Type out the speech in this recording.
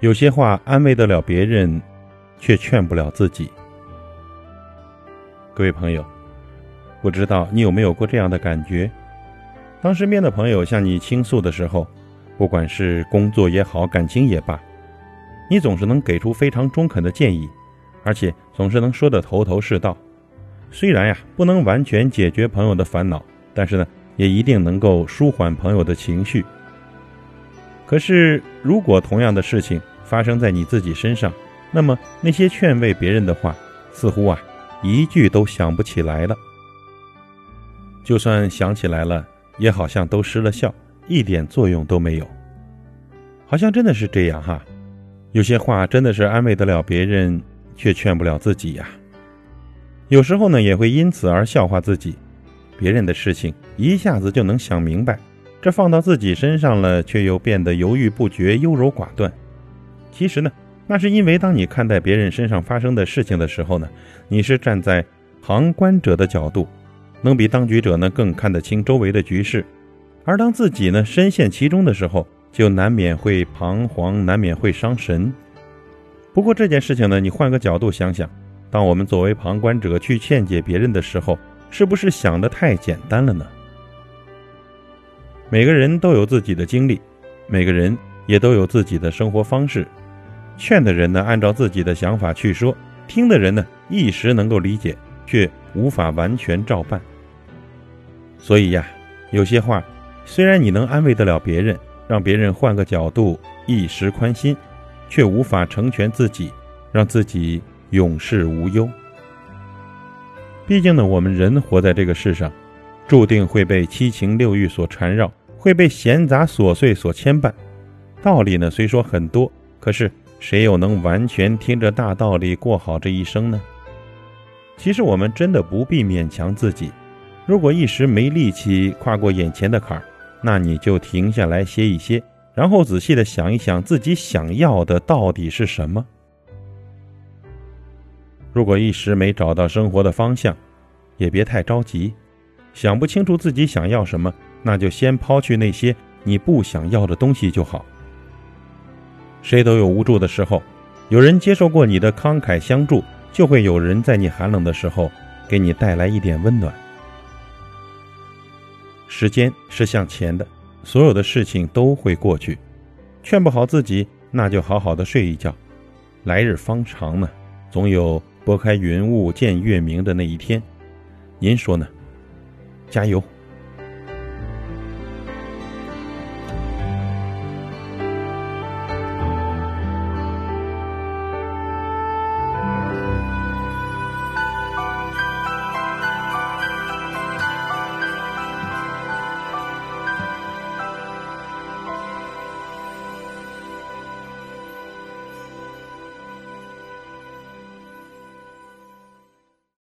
有些话安慰得了别人，却劝不了自己。各位朋友，不知道你有没有过这样的感觉？当身边的朋友向你倾诉的时候，不管是工作也好，感情也罢，你总是能给出非常中肯的建议，而且总是能说得头头是道。虽然呀，不能完全解决朋友的烦恼，但是呢，也一定能够舒缓朋友的情绪。可是，如果同样的事情发生在你自己身上，那么那些劝慰别人的话，似乎啊，一句都想不起来了。就算想起来了，也好像都失了效，一点作用都没有。好像真的是这样哈，有些话真的是安慰得了别人，却劝不了自己呀。有时候呢，也会因此而笑话自己，别人的事情一下子就能想明白，这放到自己身上了，却又变得犹豫不决、优柔寡断。其实呢，那是因为当你看待别人身上发生的事情的时候呢，你是站在旁观者的角度，能比当局者呢更看得清周围的局势；而当自己呢深陷其中的时候，就难免会彷徨，难免会伤神。不过这件事情呢，你换个角度想想。当我们作为旁观者去劝解别人的时候，是不是想的太简单了呢？每个人都有自己的经历，每个人也都有自己的生活方式。劝的人呢，按照自己的想法去说；听的人呢，一时能够理解，却无法完全照办。所以呀，有些话虽然你能安慰得了别人，让别人换个角度一时宽心，却无法成全自己，让自己。永世无忧。毕竟呢，我们人活在这个世上，注定会被七情六欲所缠绕，会被闲杂琐碎所牵绊。道理呢，虽说很多，可是谁又能完全听着大道理过好这一生呢？其实我们真的不必勉强自己。如果一时没力气跨过眼前的坎儿，那你就停下来歇一歇，然后仔细的想一想自己想要的到底是什么。如果一时没找到生活的方向，也别太着急。想不清楚自己想要什么，那就先抛去那些你不想要的东西就好。谁都有无助的时候，有人接受过你的慷慨相助，就会有人在你寒冷的时候给你带来一点温暖。时间是向前的，所有的事情都会过去。劝不好自己，那就好好的睡一觉。来日方长呢，总有。拨开云雾见月明的那一天，您说呢？加油！